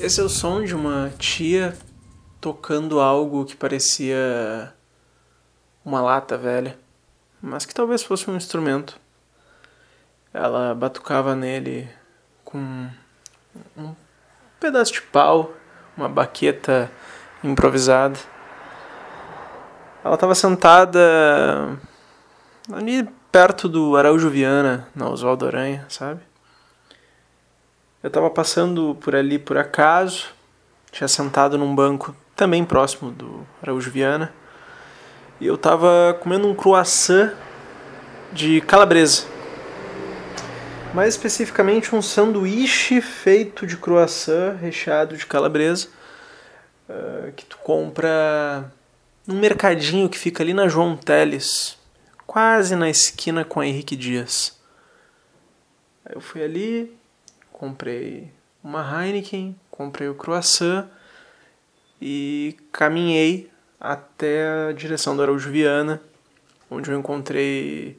Esse é o som de uma tia tocando algo que parecia uma lata velha, mas que talvez fosse um instrumento. Ela batucava nele com um pedaço de pau, uma baqueta improvisada. Ela estava sentada ali perto do Araújo Viana, na Oswaldo Aranha, sabe? Eu estava passando por ali por acaso, tinha sentado num banco também próximo do Araújo Viana, e eu estava comendo um croissant de calabresa. Mais especificamente um sanduíche feito de croissant recheado de calabresa, uh, que tu compra num mercadinho que fica ali na João Teles, quase na esquina com a Henrique Dias. Eu fui ali, comprei uma Heineken, comprei o croissant e caminhei até a direção do Araújo Viana, onde eu encontrei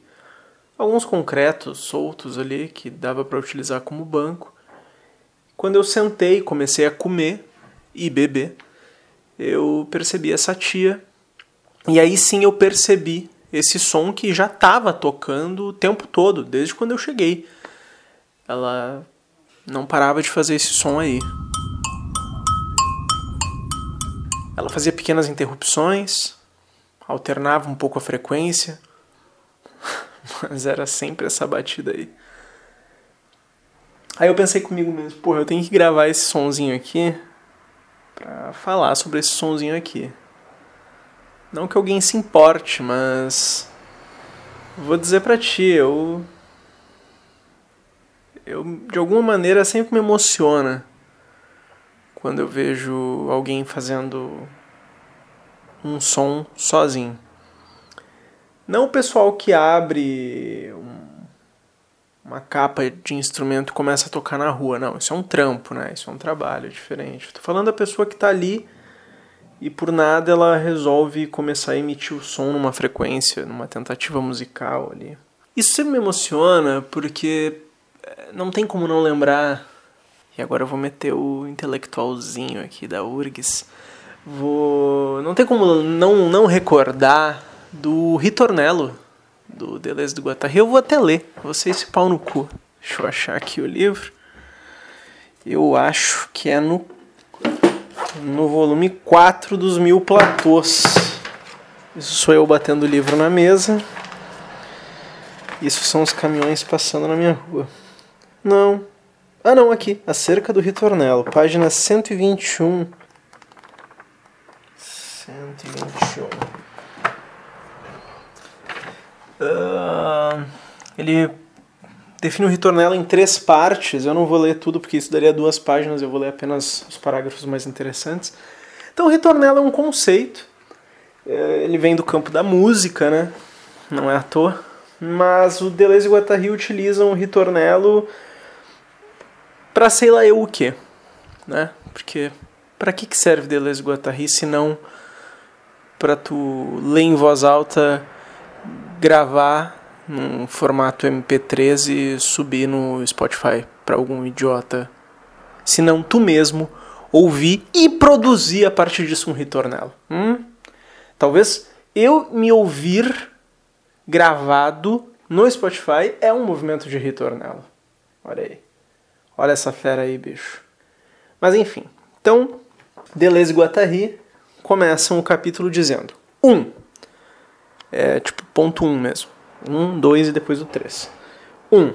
alguns concretos soltos ali que dava para utilizar como banco. Quando eu sentei comecei a comer e beber, eu percebi essa tia. E aí sim eu percebi esse som que já estava tocando o tempo todo, desde quando eu cheguei. Ela não parava de fazer esse som aí. Ela fazia pequenas interrupções, alternava um pouco a frequência, mas era sempre essa batida aí. Aí eu pensei comigo mesmo, porra, eu tenho que gravar esse sonzinho aqui pra falar sobre esse sonzinho aqui. Não que alguém se importe, mas vou dizer pra ti, eu eu de alguma maneira sempre me emociona quando eu vejo alguém fazendo um som sozinho. Não o pessoal que abre um, uma capa de instrumento e começa a tocar na rua, não. Isso é um trampo, né? Isso é um trabalho diferente. Estou falando da pessoa que está ali e por nada ela resolve começar a emitir o som numa frequência, numa tentativa musical ali. Isso sempre me emociona porque não tem como não lembrar. E agora eu vou meter o intelectualzinho aqui da URGS. Vou. Não tem como não, não recordar do Ritornello, do Deleuze do Guattari. Eu vou até ler. Vocês se pau no cu. Deixa eu achar aqui o livro. Eu acho que é no no volume 4 dos Mil Platôs. Isso sou eu batendo o livro na mesa. Isso são os caminhões passando na minha rua. Não. Ah, não, aqui. Acerca do Ritornello, página 121. 121. Uh, ele define o ritornelo em três partes. Eu não vou ler tudo porque isso daria duas páginas, eu vou ler apenas os parágrafos mais interessantes. Então, o ritornelo é um conceito. É, ele vem do campo da música, né? Não é à toa. Mas o Deleuze e Guattari utilizam o ritornelo para sei lá eu o que, né? Porque para que serve Deleuze Guattari se não para tu ler em voz alta, gravar num formato MP3 e subir no Spotify para algum idiota. Se não tu mesmo ouvir e produzir a partir disso um ritornelo. Hum? Talvez eu me ouvir gravado no Spotify é um movimento de ritornelo. Olha aí. Olha essa fera aí, bicho. Mas enfim. Então, Deleuze e Guattari começam o capítulo dizendo: 1. Um, é tipo ponto 1 um mesmo. Um, dois e depois o três. Um.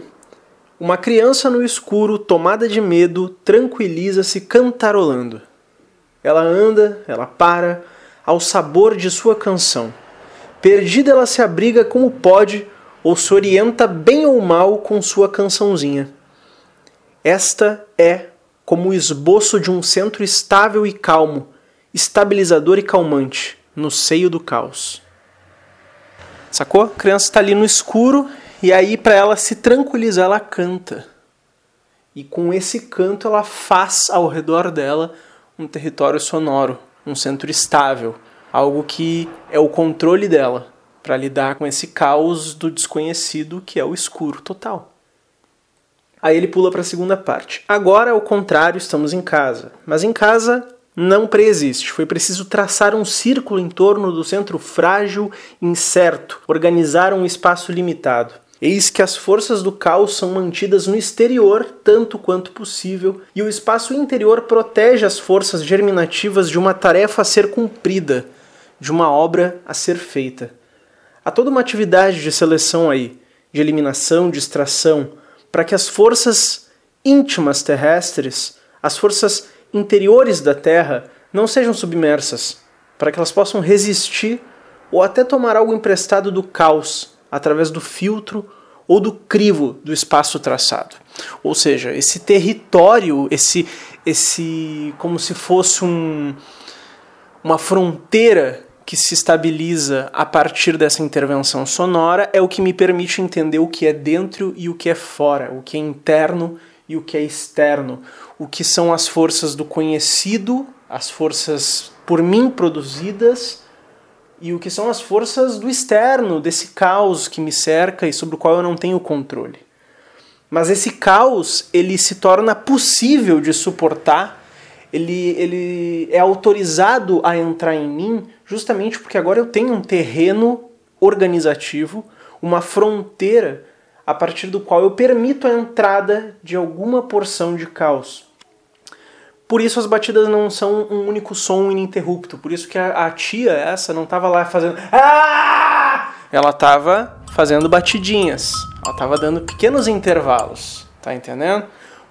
Uma criança no escuro, tomada de medo, tranquiliza-se cantarolando. Ela anda, ela para, ao sabor de sua canção. Perdida, ela se abriga como pode ou se orienta bem ou mal com sua cançãozinha. Esta é como o esboço de um centro estável e calmo, estabilizador e calmante, no seio do caos. Sacou? A criança está ali no escuro e aí para ela se tranquilizar ela canta. E com esse canto ela faz ao redor dela um território sonoro, um centro estável, algo que é o controle dela para lidar com esse caos do desconhecido que é o escuro total. Aí ele pula para a segunda parte. Agora, ao contrário, estamos em casa. Mas em casa não preexiste. Foi preciso traçar um círculo em torno do centro frágil, incerto, organizar um espaço limitado. Eis que as forças do caos são mantidas no exterior tanto quanto possível, e o espaço interior protege as forças germinativas de uma tarefa a ser cumprida, de uma obra a ser feita. Há toda uma atividade de seleção aí, de eliminação, de extração, para que as forças íntimas terrestres, as forças interiores da Terra, não sejam submersas, para que elas possam resistir ou até tomar algo emprestado do caos através do filtro ou do crivo do espaço traçado. Ou seja, esse território, esse esse como se fosse um, uma fronteira que se estabiliza a partir dessa intervenção sonora é o que me permite entender o que é dentro e o que é fora, o que é interno e o que é externo, o que são as forças do conhecido, as forças por mim produzidas e o que são as forças do externo, desse caos que me cerca e sobre o qual eu não tenho controle. Mas esse caos, ele se torna possível de suportar, ele, ele é autorizado a entrar em mim justamente porque agora eu tenho um terreno organizativo, uma fronteira a partir do qual eu permito a entrada de alguma porção de caos. Por isso as batidas não são um único som ininterrupto. Por isso que a, a tia essa não estava lá fazendo. Ah! Ela estava fazendo batidinhas. Ela estava dando pequenos intervalos. Tá entendendo?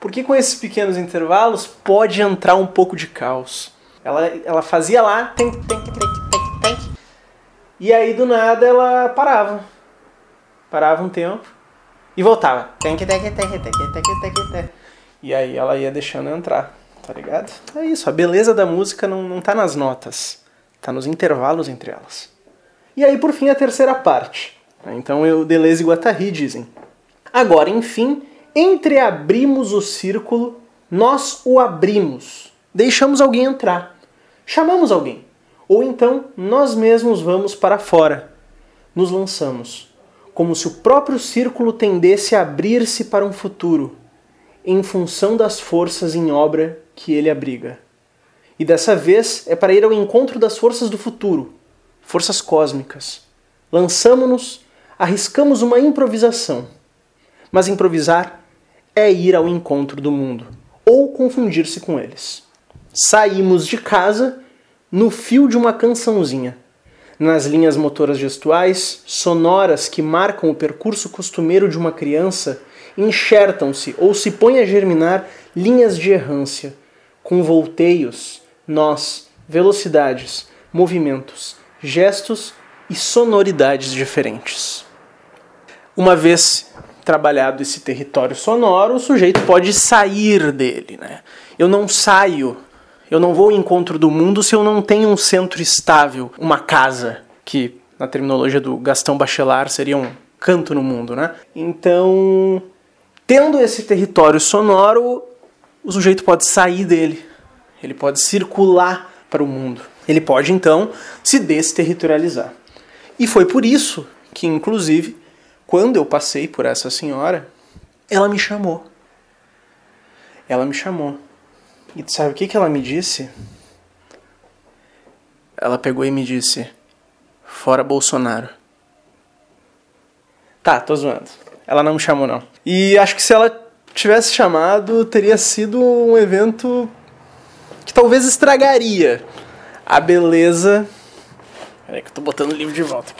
Porque com esses pequenos intervalos pode entrar um pouco de caos. Ela, ela fazia lá. Tem, tem, tem, tem, tem, e aí do nada ela parava. Parava um tempo e voltava. Tem tem tem tem tem tem. E aí ela ia deixando entrar, tá ligado? É isso, a beleza da música não, não tá nas notas, tá nos intervalos entre elas. E aí, por fim, a terceira parte. Então, eu, Deleuze e Guattari dizem: Agora, enfim, entreabrimos o círculo, nós o abrimos, deixamos alguém entrar, chamamos alguém, ou então nós mesmos vamos para fora, nos lançamos como se o próprio círculo tendesse a abrir-se para um futuro, em função das forças em obra que ele abriga. E dessa vez é para ir ao encontro das forças do futuro, forças cósmicas. Lançamo-nos, arriscamos uma improvisação. Mas improvisar é ir ao encontro do mundo, ou confundir-se com eles. Saímos de casa no fio de uma cançãozinha nas linhas motoras gestuais, sonoras que marcam o percurso costumeiro de uma criança, enxertam-se ou se põem a germinar linhas de errância, com volteios, nós, velocidades, movimentos, gestos e sonoridades diferentes. Uma vez trabalhado esse território sonoro, o sujeito pode sair dele. Né? Eu não saio eu não vou ao encontro do mundo se eu não tenho um centro estável, uma casa, que na terminologia do Gastão Bachelard seria um canto no mundo, né? Então, tendo esse território sonoro, o sujeito pode sair dele, ele pode circular para o mundo, ele pode então se desterritorializar. E foi por isso que, inclusive, quando eu passei por essa senhora, ela me chamou. Ela me chamou. E sabe o que, que ela me disse? Ela pegou e me disse: Fora Bolsonaro. Tá, tô zoando. Ela não me chamou, não. E acho que se ela tivesse chamado, teria sido um evento que talvez estragaria a beleza. Peraí, que eu tô botando o livro de volta.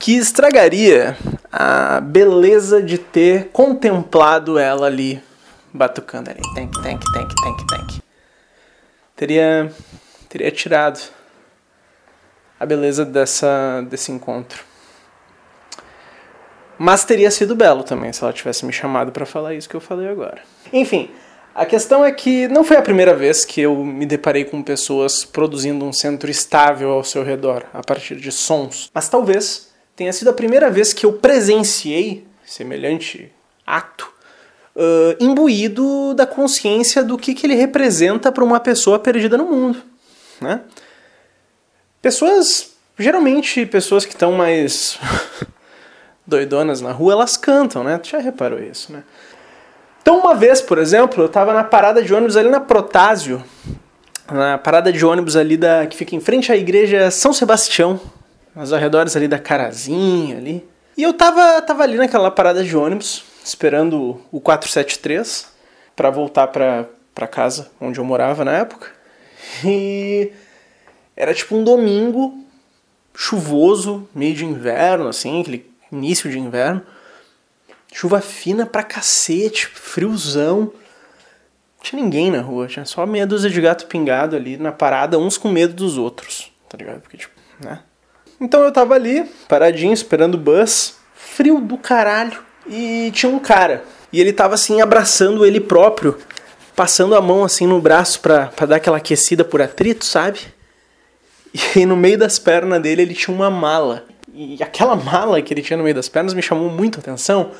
Que estragaria a beleza de ter contemplado ela ali batucando ali. Tank, tank, tank, tank, tank. Teria, teria tirado a beleza dessa, desse encontro. Mas teria sido belo também se ela tivesse me chamado para falar isso que eu falei agora. Enfim, a questão é que não foi a primeira vez que eu me deparei com pessoas produzindo um centro estável ao seu redor, a partir de sons. Mas talvez tenha sido a primeira vez que eu presenciei semelhante ato uh, imbuído da consciência do que, que ele representa para uma pessoa perdida no mundo. Né? Pessoas, geralmente pessoas que estão mais doidonas na rua, elas cantam, né? Tu já reparou isso, né? Então, uma vez, por exemplo, eu tava na parada de ônibus ali na Protásio, na parada de ônibus ali da que fica em frente à igreja São Sebastião, nos arredores ali da Carazinha ali. E eu tava, tava ali naquela parada de ônibus, esperando o 473 para voltar pra, pra casa onde eu morava na época. E era tipo um domingo chuvoso, meio de inverno, assim, aquele início de inverno. Chuva fina pra cacete, friozão. Não tinha ninguém na rua, tinha só meia dúzia de gato pingado ali na parada, uns com medo dos outros, tá ligado? Porque, tipo, né? Então eu tava ali, paradinho, esperando o bus, frio do caralho, e tinha um cara. E ele tava assim, abraçando ele próprio, passando a mão assim no braço pra, pra dar aquela aquecida por atrito, sabe? E no meio das pernas dele ele tinha uma mala. E aquela mala que ele tinha no meio das pernas me chamou muito a atenção,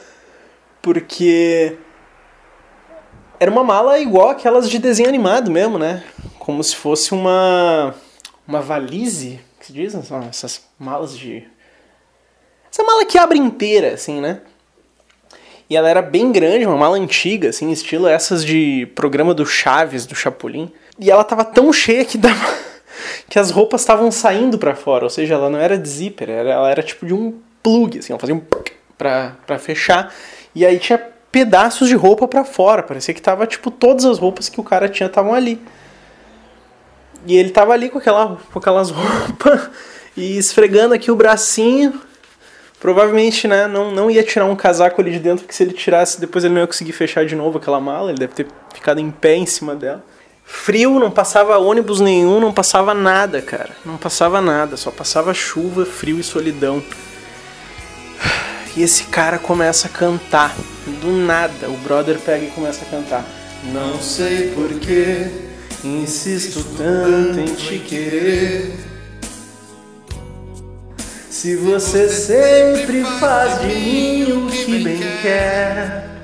porque era uma mala igual aquelas de desenho animado mesmo, né? Como se fosse uma uma valise, se diz? Essas malas de essa mala que abre inteira, assim, né? E ela era bem grande, uma mala antiga, assim, estilo essas de programa do Chaves, do Chapolin. E ela tava tão cheia que dava que as roupas estavam saindo para fora, ou seja, ela não era de zíper, ela era tipo de um plug, assim, ela fazia um pra, pra fechar. E aí tinha pedaços de roupa para fora. Parecia que tava, tipo, todas as roupas que o cara tinha estavam ali. E ele tava ali com, aquela, com aquelas roupas e esfregando aqui o bracinho. Provavelmente, né, não, não ia tirar um casaco ali de dentro, porque se ele tirasse, depois ele não ia conseguir fechar de novo aquela mala. Ele deve ter ficado em pé em cima dela. Frio, não passava ônibus nenhum, não passava nada, cara. Não passava nada, só passava chuva, frio e solidão. E esse cara começa a cantar. Do nada, o brother pega e começa a cantar. Não sei porquê, insisto tanto em te querer. Se você sempre faz de mim o que bem quer.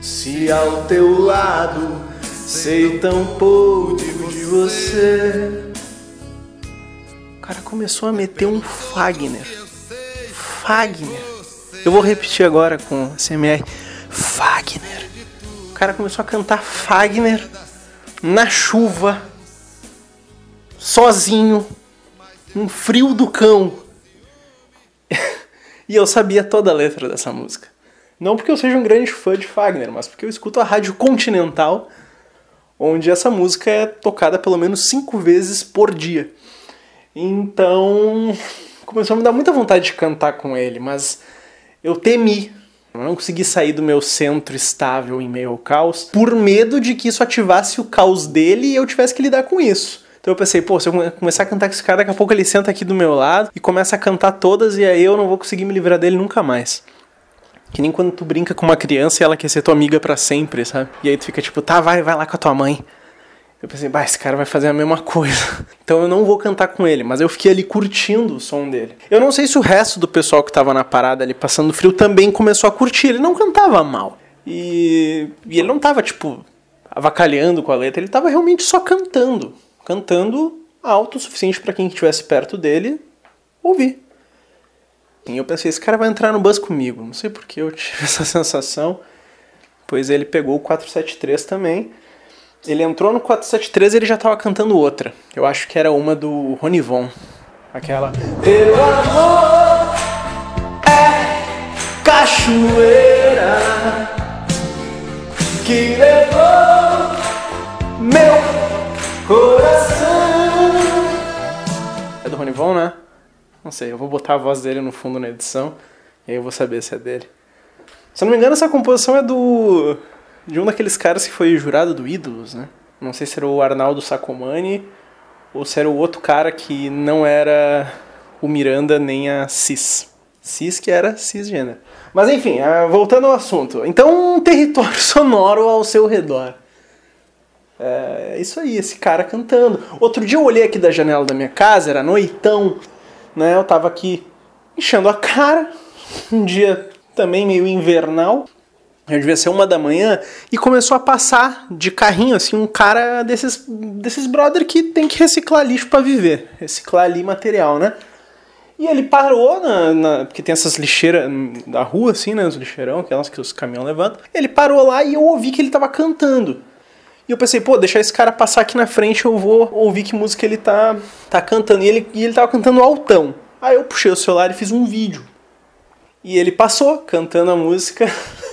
Se ao teu lado sei tão pouco de você. O cara começou a meter um Fagner. Fagner. Eu vou repetir agora com CMR. Fagner. O cara começou a cantar Fagner na chuva, sozinho, um frio do cão. e eu sabia toda a letra dessa música. Não porque eu seja um grande fã de Fagner, mas porque eu escuto a Rádio Continental, onde essa música é tocada pelo menos cinco vezes por dia. Então, começou a me dar muita vontade de cantar com ele, mas eu temi. Eu não consegui sair do meu centro estável em meio ao caos, por medo de que isso ativasse o caos dele e eu tivesse que lidar com isso. Então eu pensei, pô, se eu começar a cantar com esse cara, daqui a pouco ele senta aqui do meu lado e começa a cantar todas e aí eu não vou conseguir me livrar dele nunca mais. Que nem quando tu brinca com uma criança e ela quer ser tua amiga para sempre, sabe? E aí tu fica tipo, tá, vai, vai lá com a tua mãe. Eu pensei, bah, esse cara vai fazer a mesma coisa. Então eu não vou cantar com ele, mas eu fiquei ali curtindo o som dele. Eu não sei se o resto do pessoal que tava na parada ali passando frio também começou a curtir. Ele não cantava mal. E, e ele não tava, tipo, avacalhando com a letra, ele tava realmente só cantando. Cantando alto o suficiente para quem estivesse perto dele ouvir. E eu pensei, esse cara vai entrar no bus comigo. Não sei porque eu tive essa sensação. Pois ele pegou o 473 também. Ele entrou no 473 e ele já tava cantando outra. Eu acho que era uma do Ronivon. Aquela. Amor é cachoeira que levou meu coração. É do Ronivon, né? Não sei, eu vou botar a voz dele no fundo na edição e aí eu vou saber se é dele. Se eu não me engano, essa composição é do de um daqueles caras que foi jurado do Ídolos, né? Não sei se era o Arnaldo Sacomani ou se era o outro cara que não era o Miranda nem a Cis. Cis que era cisgênero. Mas enfim, ah, voltando ao assunto. Então, um território sonoro ao seu redor. É isso aí, esse cara cantando. Outro dia eu olhei aqui da janela da minha casa, era noitão, né? Eu tava aqui enchendo a cara, um dia também meio invernal. Eu devia ser uma da manhã e começou a passar de carrinho assim um cara desses desses brother que tem que reciclar lixo para viver, reciclar ali material, né? E ele parou na, na- Porque tem essas lixeiras da rua, assim, né? Os lixeirão, aquelas que os caminhões levantam. Ele parou lá e eu ouvi que ele tava cantando. E eu pensei, pô, deixar esse cara passar aqui na frente, eu vou ouvir que música ele tá, tá cantando. E ele, e ele tava cantando altão. Aí eu puxei o celular e fiz um vídeo. E ele passou cantando a música.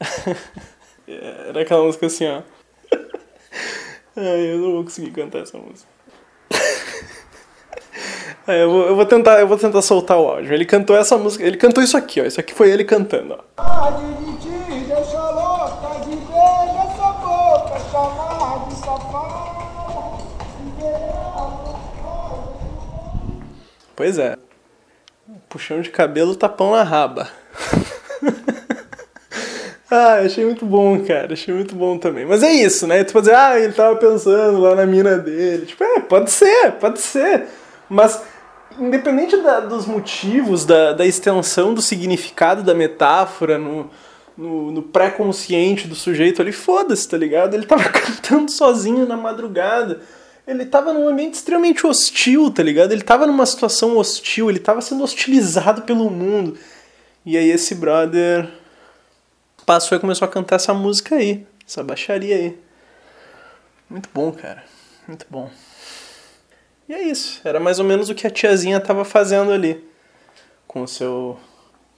Era aquela música assim, ó. Ai, eu não vou conseguir cantar essa música. Aí eu vou, eu vou tentar, eu vou tentar soltar o áudio. Ele cantou essa música, ele cantou isso aqui, ó. Isso aqui foi ele cantando, ó. Pois é. Puxão de cabelo, tapão na raba. ah, achei muito bom, cara. Achei muito bom também. Mas é isso, né? Tu pode dizer, ah, ele tava pensando lá na mina dele. Tipo, é, pode ser, pode ser. Mas, independente da- dos motivos, da, da extensão do significado da metáfora no, no, no pré-consciente do sujeito ali, foda-se, tá ligado? Ele tava cantando sozinho na madrugada. Ele tava num ambiente extremamente hostil, tá ligado? Ele tava numa situação hostil, ele tava sendo hostilizado pelo mundo. E aí esse brother passou e começou a cantar essa música aí, essa baixaria aí. Muito bom, cara. Muito bom. E é isso. Era mais ou menos o que a tiazinha tava fazendo ali. Com o seu.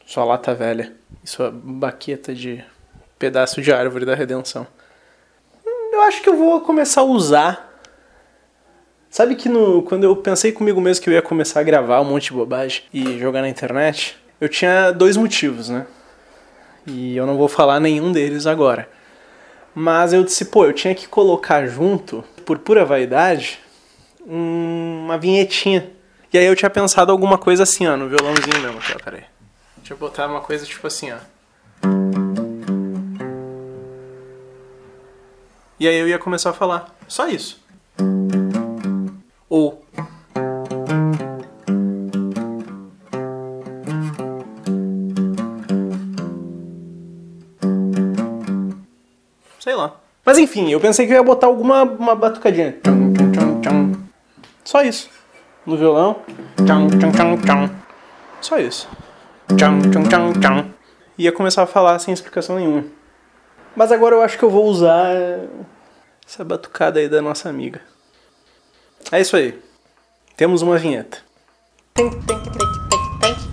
sua lata velha. E sua baqueta de pedaço de árvore da redenção. Hum, Eu acho que eu vou começar a usar. Sabe que no, quando eu pensei comigo mesmo que eu ia começar a gravar um monte de bobagem e jogar na internet, eu tinha dois motivos, né? E eu não vou falar nenhum deles agora. Mas eu disse, pô, eu tinha que colocar junto, por pura vaidade, um- uma vinhetinha. E aí eu tinha pensado alguma coisa assim, ó, no violãozinho mesmo, ó, peraí. Deixa eu botar uma coisa tipo assim, ó. E aí eu ia começar a falar. Só isso. Ou. Enfim, eu pensei que eu ia botar alguma uma batucadinha. Só isso. No violão. Só isso. Ia começar a falar sem explicação nenhuma. Mas agora eu acho que eu vou usar essa batucada aí da nossa amiga. É isso aí. Temos uma vinheta. Tem, tem, tem.